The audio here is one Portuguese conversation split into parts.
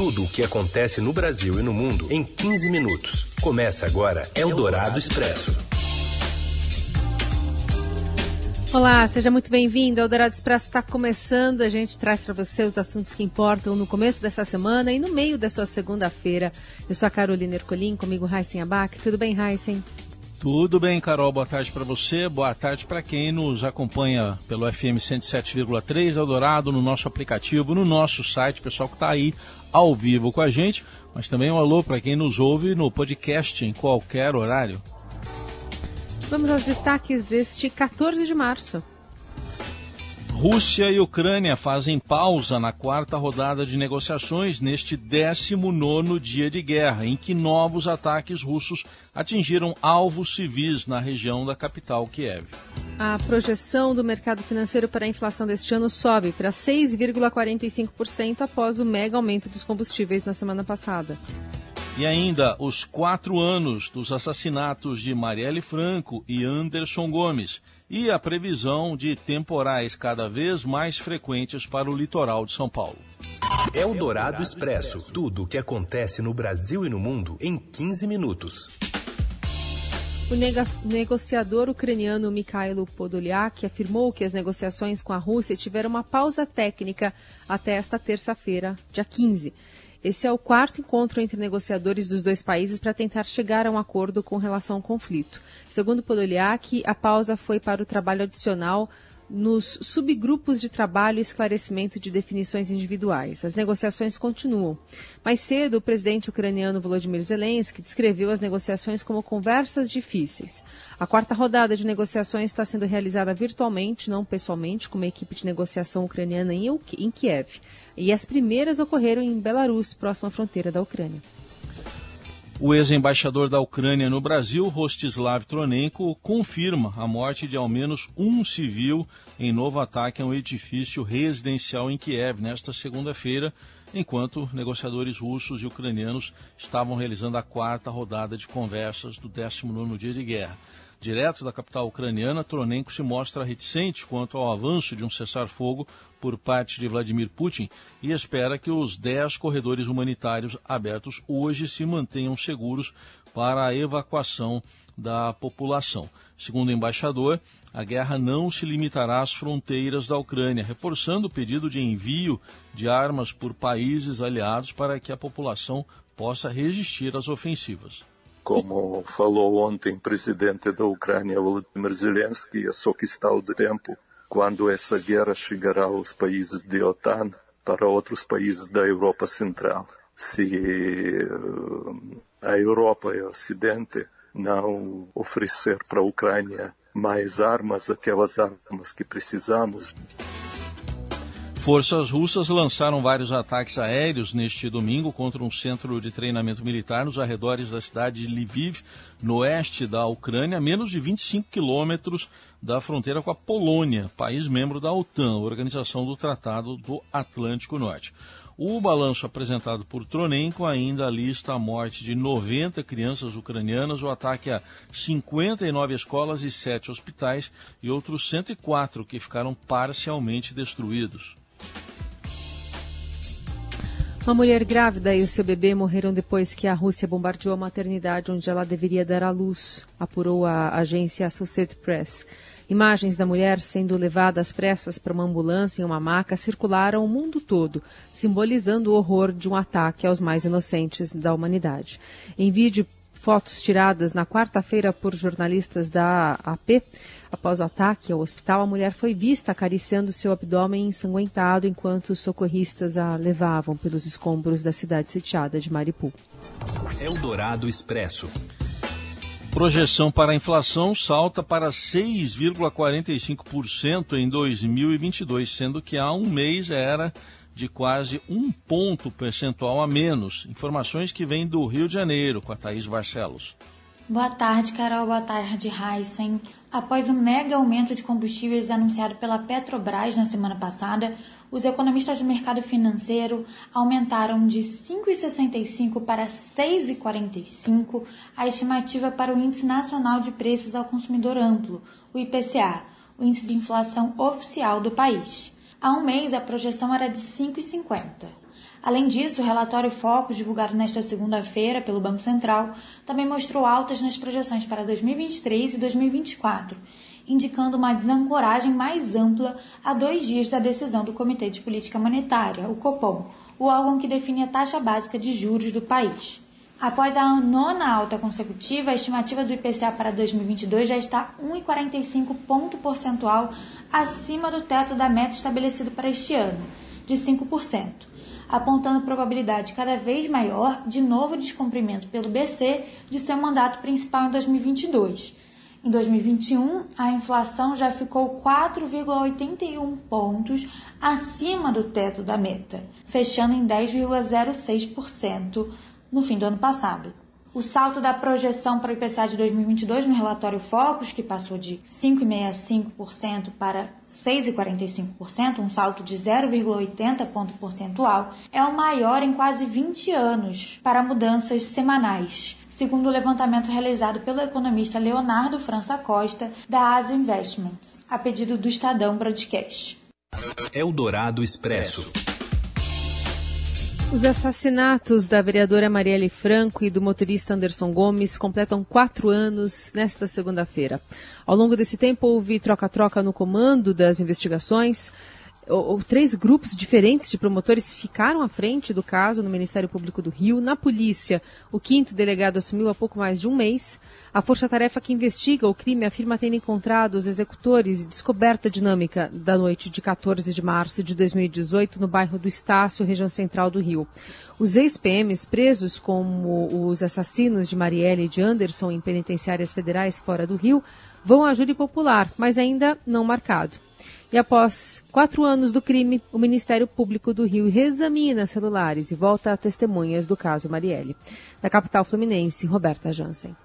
Tudo o que acontece no Brasil e no mundo em 15 minutos. Começa agora Eldorado Expresso. Olá, seja muito bem-vindo. Eldorado Expresso está começando. A gente traz para você os assuntos que importam no começo dessa semana e no meio da sua segunda-feira. Eu sou a Carolina Ercolim, comigo Heisen Abac. Tudo bem, Heisen? Tudo bem, Carol. Boa tarde para você. Boa tarde para quem nos acompanha pelo FM 107,3 Eldorado, no nosso aplicativo, no nosso site, pessoal que está aí ao vivo com a gente, mas também um alô para quem nos ouve no podcast em qualquer horário. Vamos aos destaques deste 14 de março. Rússia e Ucrânia fazem pausa na quarta rodada de negociações neste 19 dia de guerra, em que novos ataques russos atingiram alvos civis na região da capital Kiev. A projeção do mercado financeiro para a inflação deste ano sobe para 6,45% após o mega aumento dos combustíveis na semana passada. E ainda os quatro anos dos assassinatos de Marielle Franco e Anderson Gomes e a previsão de temporais cada vez mais frequentes para o litoral de São Paulo. É o Dourado Expresso. Tudo o que acontece no Brasil e no mundo em 15 minutos. O negociador ucraniano Mikhailo Podolyak afirmou que as negociações com a Rússia tiveram uma pausa técnica até esta terça-feira, dia 15. Esse é o quarto encontro entre negociadores dos dois países para tentar chegar a um acordo com relação ao conflito. Segundo Podolyak, a pausa foi para o trabalho adicional nos subgrupos de trabalho e esclarecimento de definições individuais. As negociações continuam. Mais cedo, o presidente ucraniano Volodymyr Zelensky descreveu as negociações como conversas difíceis. A quarta rodada de negociações está sendo realizada virtualmente, não pessoalmente, com uma equipe de negociação ucraniana em Kiev. E as primeiras ocorreram em Belarus, próxima à fronteira da Ucrânia. O ex-embaixador da Ucrânia no Brasil, Rostislav Tronenko, confirma a morte de ao menos um civil em novo ataque a um edifício residencial em Kiev nesta segunda-feira, enquanto negociadores russos e ucranianos estavam realizando a quarta rodada de conversas do 19º dia de guerra. Direto da capital ucraniana, Tronenko se mostra reticente quanto ao avanço de um cessar-fogo por parte de Vladimir Putin e espera que os 10 corredores humanitários abertos hoje se mantenham seguros para a evacuação da população. Segundo o embaixador, a guerra não se limitará às fronteiras da Ucrânia, reforçando o pedido de envio de armas por países aliados para que a população possa resistir às ofensivas. Como falou ontem o presidente da Ucrânia, Volodymyr Zelensky, é só questão de tempo quando essa guerra chegará aos países da OTAN para outros países da Europa Central. Se eh, a Europa e o Ocidente não oferecer para a Ucrânia mais armas, aquelas armas que precisamos, Forças russas lançaram vários ataques aéreos neste domingo contra um centro de treinamento militar nos arredores da cidade de Lviv, no oeste da Ucrânia, a menos de 25 quilômetros da fronteira com a Polônia, país membro da OTAN, Organização do Tratado do Atlântico Norte. O balanço apresentado por Tronenko ainda lista a morte de 90 crianças ucranianas, o ataque a 59 escolas e 7 hospitais e outros 104 que ficaram parcialmente destruídos. Uma mulher grávida e o seu bebê morreram depois que a Rússia bombardeou a maternidade onde ela deveria dar à luz, apurou a agência Associated Press. Imagens da mulher sendo levada às pressas para uma ambulância em uma maca circularam o mundo todo, simbolizando o horror de um ataque aos mais inocentes da humanidade. Em vídeo, fotos tiradas na quarta-feira por jornalistas da AP Após o ataque ao hospital, a mulher foi vista acariciando seu abdômen ensanguentado enquanto os socorristas a levavam pelos escombros da cidade sitiada de Mariupol. Eldorado Expresso. Projeção para a inflação salta para 6,45% em 2022, sendo que há um mês era de quase um ponto percentual a menos. Informações que vêm do Rio de Janeiro, com a Thaís Barcelos. Boa tarde, Carol. Boa tarde, Heisen. Após o mega aumento de combustíveis anunciado pela Petrobras na semana passada, os economistas do mercado financeiro aumentaram de 5,65 para 6,45 a estimativa para o Índice Nacional de Preços ao Consumidor Amplo, o IPCA, o índice de inflação oficial do país. Há um mês, a projeção era de 5,50. Além disso, o relatório Focus, divulgado nesta segunda-feira pelo Banco Central, também mostrou altas nas projeções para 2023 e 2024, indicando uma desancoragem mais ampla a dois dias da decisão do Comitê de Política Monetária, o COPOM, o órgão que define a taxa básica de juros do país. Após a nona alta consecutiva, a estimativa do IPCA para 2022 já está 1,45 ponto percentual acima do teto da meta estabelecido para este ano, de 5% apontando probabilidade cada vez maior de novo descumprimento pelo BC de seu mandato principal em 2022. Em 2021, a inflação já ficou 4,81 pontos acima do teto da meta, fechando em 10,06% no fim do ano passado. O salto da projeção para o IPCA de 2022 no relatório Focus, que passou de 5,65% para 6,45%, um salto de 0,80 ponto percentual, é o maior em quase 20 anos para mudanças semanais, segundo o levantamento realizado pelo economista Leonardo França Costa, da Asa Investments, a pedido do Estadão Broadcast. Eldorado Expresso. Os assassinatos da vereadora Marielle Franco e do motorista Anderson Gomes completam quatro anos nesta segunda-feira. Ao longo desse tempo, houve troca-troca no comando das investigações ou, três grupos diferentes de promotores ficaram à frente do caso no Ministério Público do Rio. Na polícia, o quinto delegado assumiu há pouco mais de um mês. A força-tarefa que investiga o crime afirma ter encontrado os executores e descoberta a dinâmica da noite de 14 de março de 2018 no bairro do Estácio, região central do Rio. Os ex-PMs presos como os assassinos de Marielle e de Anderson em penitenciárias federais fora do Rio vão a júri popular, mas ainda não marcado. E após quatro anos do crime, o Ministério Público do Rio reexamina celulares e volta a testemunhas do caso Marielle. Da capital fluminense, Roberta Jansen.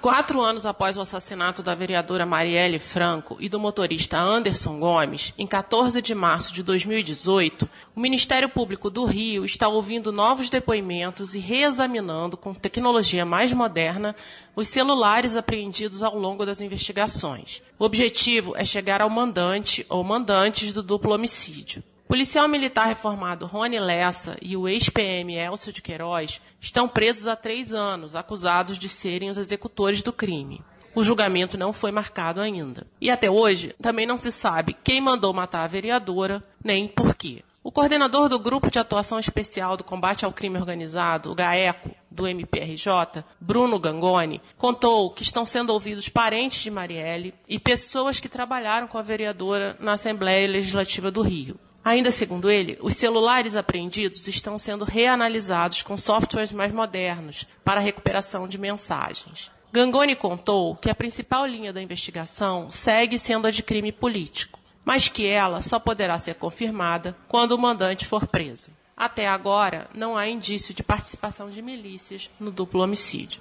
Quatro anos após o assassinato da vereadora Marielle Franco e do motorista Anderson Gomes, em 14 de março de 2018, o Ministério Público do Rio está ouvindo novos depoimentos e reexaminando, com tecnologia mais moderna, os celulares apreendidos ao longo das investigações. O objetivo é chegar ao mandante ou mandantes do duplo homicídio. Policial militar reformado Rony Lessa e o ex-PM Elcio de Queiroz estão presos há três anos, acusados de serem os executores do crime. O julgamento não foi marcado ainda. E até hoje, também não se sabe quem mandou matar a vereadora, nem por quê. O coordenador do Grupo de Atuação Especial do Combate ao Crime Organizado, o GAECO, do MPRJ, Bruno Gangoni, contou que estão sendo ouvidos parentes de Marielle e pessoas que trabalharam com a vereadora na Assembleia Legislativa do Rio. Ainda segundo ele, os celulares apreendidos estão sendo reanalisados com softwares mais modernos para a recuperação de mensagens. Gangoni contou que a principal linha da investigação segue sendo a de crime político, mas que ela só poderá ser confirmada quando o mandante for preso. Até agora, não há indício de participação de milícias no duplo homicídio.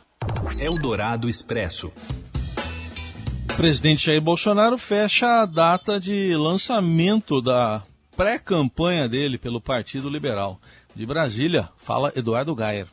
Eldorado Expresso. O presidente Jair Bolsonaro fecha a data de lançamento da pré-campanha dele pelo Partido Liberal. De Brasília, fala Eduardo Gayer.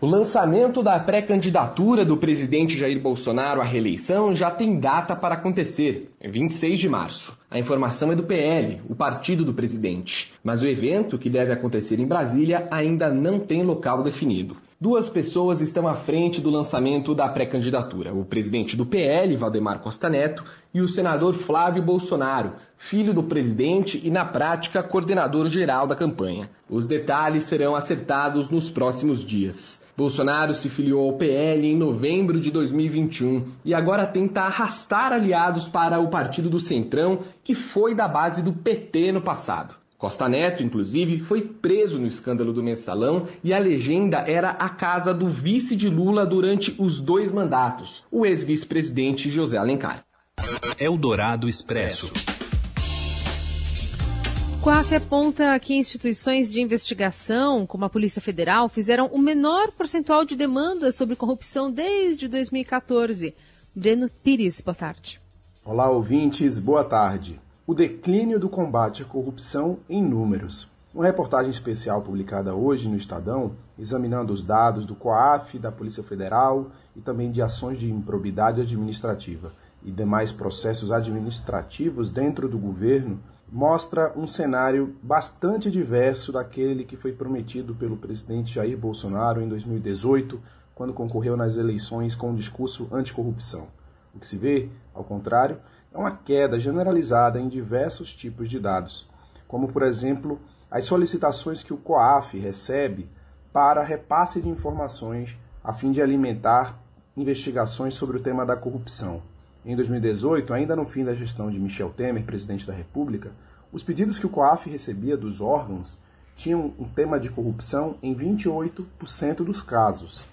O lançamento da pré-candidatura do presidente Jair Bolsonaro à reeleição já tem data para acontecer, 26 de março. A informação é do PL, o partido do presidente. Mas o evento, que deve acontecer em Brasília, ainda não tem local definido. Duas pessoas estão à frente do lançamento da pré-candidatura: o presidente do PL, Valdemar Costa Neto, e o senador Flávio Bolsonaro, filho do presidente e, na prática, coordenador geral da campanha. Os detalhes serão acertados nos próximos dias. Bolsonaro se filiou ao PL em novembro de 2021 e agora tenta arrastar aliados para o partido do Centrão, que foi da base do PT no passado. Costa Neto, inclusive, foi preso no escândalo do mensalão e a legenda era a casa do vice de Lula durante os dois mandatos, o ex-vice-presidente José Alencar. Eldorado Expresso. COAF aponta que instituições de investigação, como a Polícia Federal, fizeram o menor percentual de demandas sobre corrupção desde 2014. Breno Pires, boa tarde. Olá, ouvintes, boa tarde o declínio do combate à corrupção em números. Uma reportagem especial publicada hoje no Estadão, examinando os dados do COAF, da Polícia Federal e também de ações de improbidade administrativa e demais processos administrativos dentro do governo, mostra um cenário bastante diverso daquele que foi prometido pelo presidente Jair Bolsonaro em 2018, quando concorreu nas eleições com um discurso anticorrupção. O que se vê, ao contrário, é uma queda generalizada em diversos tipos de dados, como, por exemplo, as solicitações que o COAF recebe para repasse de informações a fim de alimentar investigações sobre o tema da corrupção. Em 2018, ainda no fim da gestão de Michel Temer, presidente da República, os pedidos que o COAF recebia dos órgãos tinham um tema de corrupção em 28% dos casos.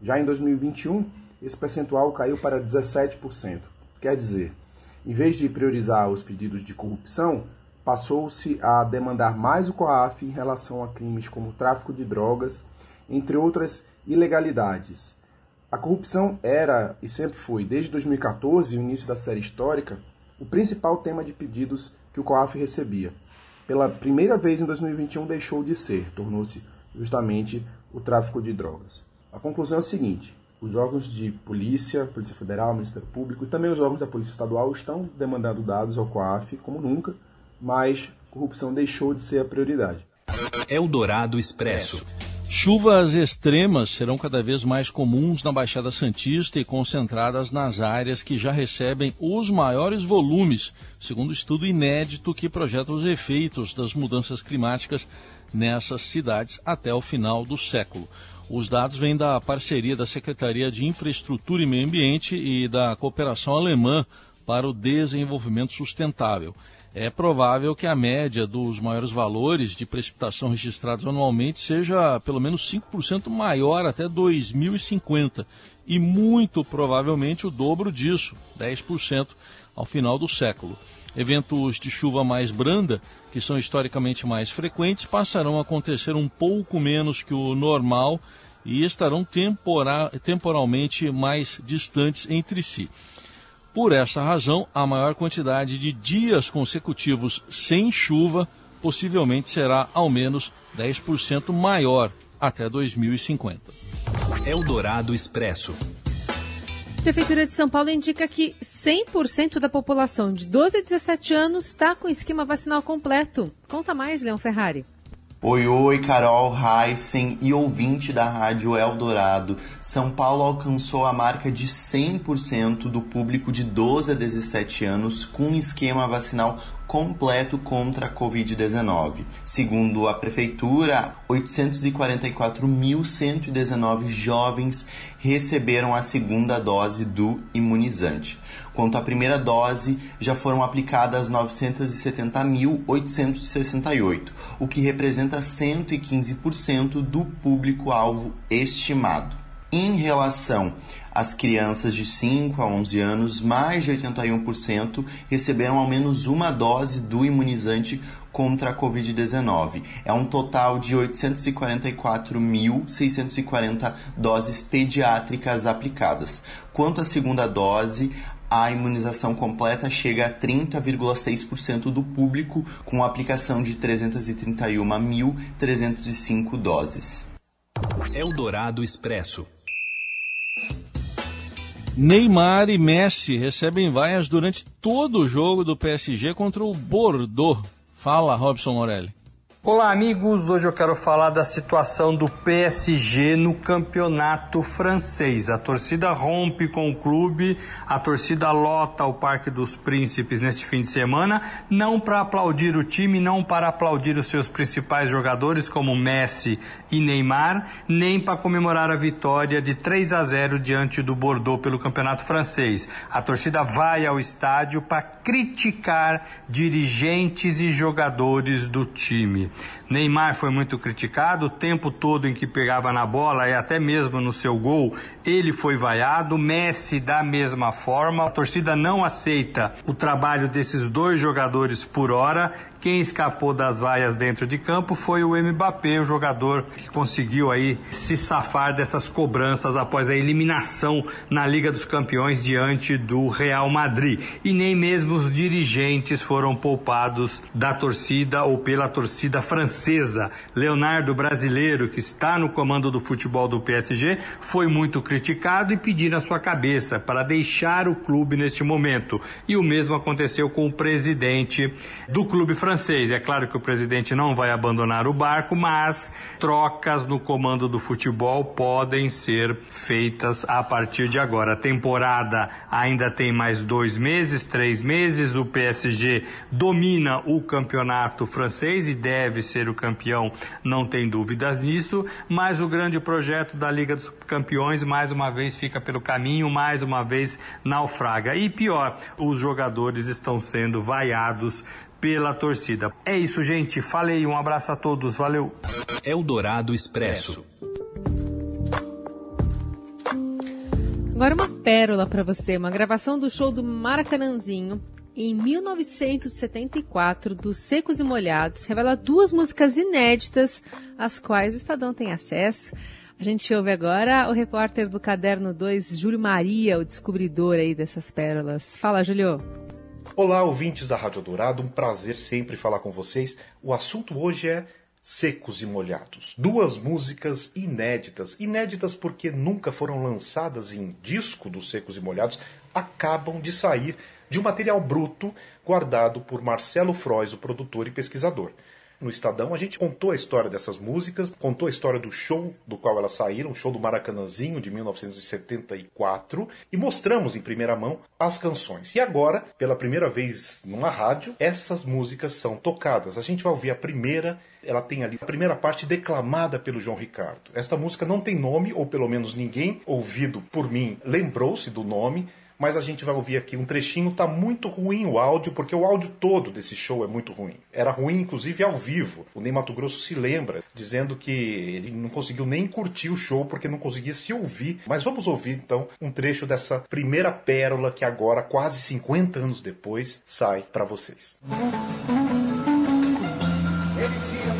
Já em 2021, esse percentual caiu para 17%. Quer dizer, em vez de priorizar os pedidos de corrupção, passou-se a demandar mais o COAF em relação a crimes como tráfico de drogas, entre outras ilegalidades. A corrupção era e sempre foi, desde 2014, o início da série histórica, o principal tema de pedidos que o COAF recebia. Pela primeira vez em 2021 deixou de ser, tornou-se justamente o tráfico de drogas. A conclusão é a seguinte: os órgãos de polícia, Polícia Federal, Ministério Público e também os órgãos da Polícia Estadual estão demandando dados ao COAF como nunca mas corrupção deixou de ser a prioridade. Eldorado Expresso. Chuvas extremas serão cada vez mais comuns na Baixada Santista e concentradas nas áreas que já recebem os maiores volumes, segundo estudo inédito que projeta os efeitos das mudanças climáticas nessas cidades até o final do século. Os dados vêm da parceria da Secretaria de Infraestrutura e Meio Ambiente e da Cooperação Alemã para o Desenvolvimento Sustentável é provável que a média dos maiores valores de precipitação registrados anualmente seja pelo menos 5% maior até 2050 e muito provavelmente o dobro disso, 10% ao final do século. Eventos de chuva mais branda, que são historicamente mais frequentes, passarão a acontecer um pouco menos que o normal e estarão tempora temporalmente mais distantes entre si. Por essa razão, a maior quantidade de dias consecutivos sem chuva possivelmente será ao menos 10% maior até 2050. Eldorado Expresso. Prefeitura de São Paulo indica que 100% da população de 12 a 17 anos está com esquema vacinal completo. Conta mais, Leão Ferrari. Oi, oi, Carol, Heisen e ouvinte da Rádio Eldorado. São Paulo alcançou a marca de 100% do público de 12 a 17 anos com esquema vacinal completo contra a Covid-19. Segundo a Prefeitura, 844.119 jovens receberam a segunda dose do imunizante. Quanto à primeira dose, já foram aplicadas 970.868, o que representa 115% do público-alvo estimado. Em relação às crianças de 5 a 11 anos, mais de 81% receberam ao menos uma dose do imunizante contra a Covid-19. É um total de 844.640 doses pediátricas aplicadas. Quanto à segunda dose, a imunização completa chega a 30,6% do público, com aplicação de 331.305 doses. Eldorado Expresso. Neymar e Messi recebem vaias durante todo o jogo do PSG contra o Bordeaux. Fala, Robson Morelli. Olá, amigos. Hoje eu quero falar da situação do PSG no campeonato francês. A torcida rompe com o clube, a torcida lota o Parque dos Príncipes neste fim de semana, não para aplaudir o time, não para aplaudir os seus principais jogadores como Messi e Neymar, nem para comemorar a vitória de 3 a 0 diante do Bordeaux pelo campeonato francês. A torcida vai ao estádio para criticar dirigentes e jogadores do time. Neymar foi muito criticado o tempo todo em que pegava na bola e até mesmo no seu gol, ele foi vaiado. Messi da mesma forma. A torcida não aceita o trabalho desses dois jogadores por hora quem escapou das vaias dentro de campo foi o Mbappé, o jogador que conseguiu aí se safar dessas cobranças após a eliminação na Liga dos Campeões diante do Real Madrid. E nem mesmo os dirigentes foram poupados da torcida ou pela torcida francesa. Leonardo, brasileiro, que está no comando do futebol do PSG, foi muito criticado e pediram a sua cabeça para deixar o clube neste momento. E o mesmo aconteceu com o presidente do clube francês. É claro que o presidente não vai abandonar o barco, mas trocas no comando do futebol podem ser feitas a partir de agora. A temporada ainda tem mais dois meses, três meses. O PSG domina o campeonato francês e deve ser o campeão, não tem dúvidas nisso. Mas o grande projeto da Liga dos Campeões, mais uma vez, fica pelo caminho, mais uma vez naufraga. E pior, os jogadores estão sendo vaiados pela torcida. É isso, gente. Falei, um abraço a todos. Valeu. Eldorado Expresso. Agora uma pérola para você, uma gravação do show do Maracanãzinho em 1974 dos Secos e Molhados revela duas músicas inéditas às quais o Estadão tem acesso. A gente ouve agora o repórter do Caderno 2, Júlio Maria, o descobridor aí dessas pérolas. Fala, Júlio. Olá, ouvintes da Rádio Dourado, um prazer sempre falar com vocês. O assunto hoje é Secos e Molhados. Duas músicas inéditas. Inéditas porque nunca foram lançadas em disco dos Secos e Molhados, acabam de sair de um material bruto guardado por Marcelo Frois, o produtor e pesquisador no Estadão, a gente contou a história dessas músicas, contou a história do show do qual elas saíram, o show do Maracanãzinho de 1974, e mostramos em primeira mão as canções. E agora, pela primeira vez numa rádio, essas músicas são tocadas. A gente vai ouvir a primeira ela tem ali a primeira parte declamada pelo João Ricardo. Esta música não tem nome, ou pelo menos ninguém ouvido por mim lembrou-se do nome, mas a gente vai ouvir aqui um trechinho. Tá muito ruim o áudio, porque o áudio todo desse show é muito ruim. Era ruim, inclusive, ao vivo. O Ney Mato Grosso se lembra, dizendo que ele não conseguiu nem curtir o show porque não conseguia se ouvir. Mas vamos ouvir então um trecho dessa primeira pérola que agora, quase 50 anos depois, sai para vocês. Ele tinha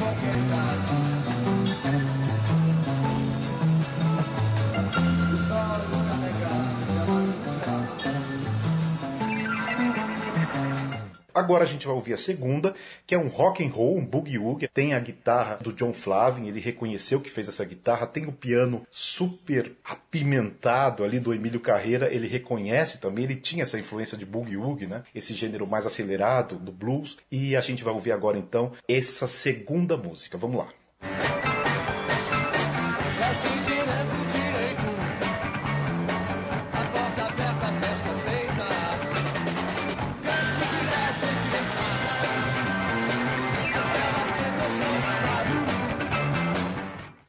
Agora a gente vai ouvir a segunda, que é um rock and roll, um boogie woogie. Tem a guitarra do John Flavin, ele reconheceu que fez essa guitarra. Tem o piano super apimentado ali do Emílio Carreira, ele reconhece também. Ele tinha essa influência de boogie woogie, né? Esse gênero mais acelerado do blues. E a gente vai ouvir agora então essa segunda música. Vamos lá.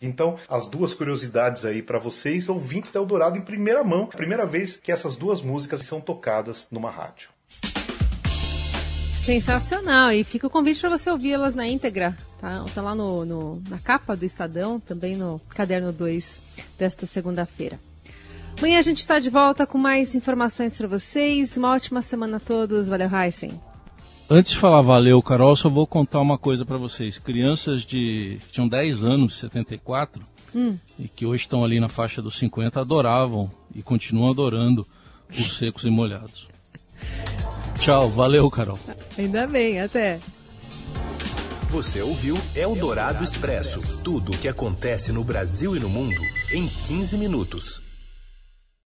Então, as duas curiosidades aí para vocês, ouvintes da Eldorado em primeira mão. Primeira vez que essas duas músicas são tocadas numa rádio. Sensacional! E fica o convite para você ouvi-las na íntegra. Tá, tá lá no, no, na capa do Estadão, também no caderno 2 desta segunda-feira. Amanhã a gente está de volta com mais informações para vocês. Uma ótima semana a todos. Valeu, Heisen. Antes de falar valeu, Carol, só vou contar uma coisa para vocês. Crianças de que tinham 10 anos, 74, hum. e que hoje estão ali na faixa dos 50, adoravam e continuam adorando os secos e molhados. Tchau, valeu, Carol. Ainda bem, até. Você ouviu Eldorado Expresso tudo o que acontece no Brasil e no mundo em 15 minutos.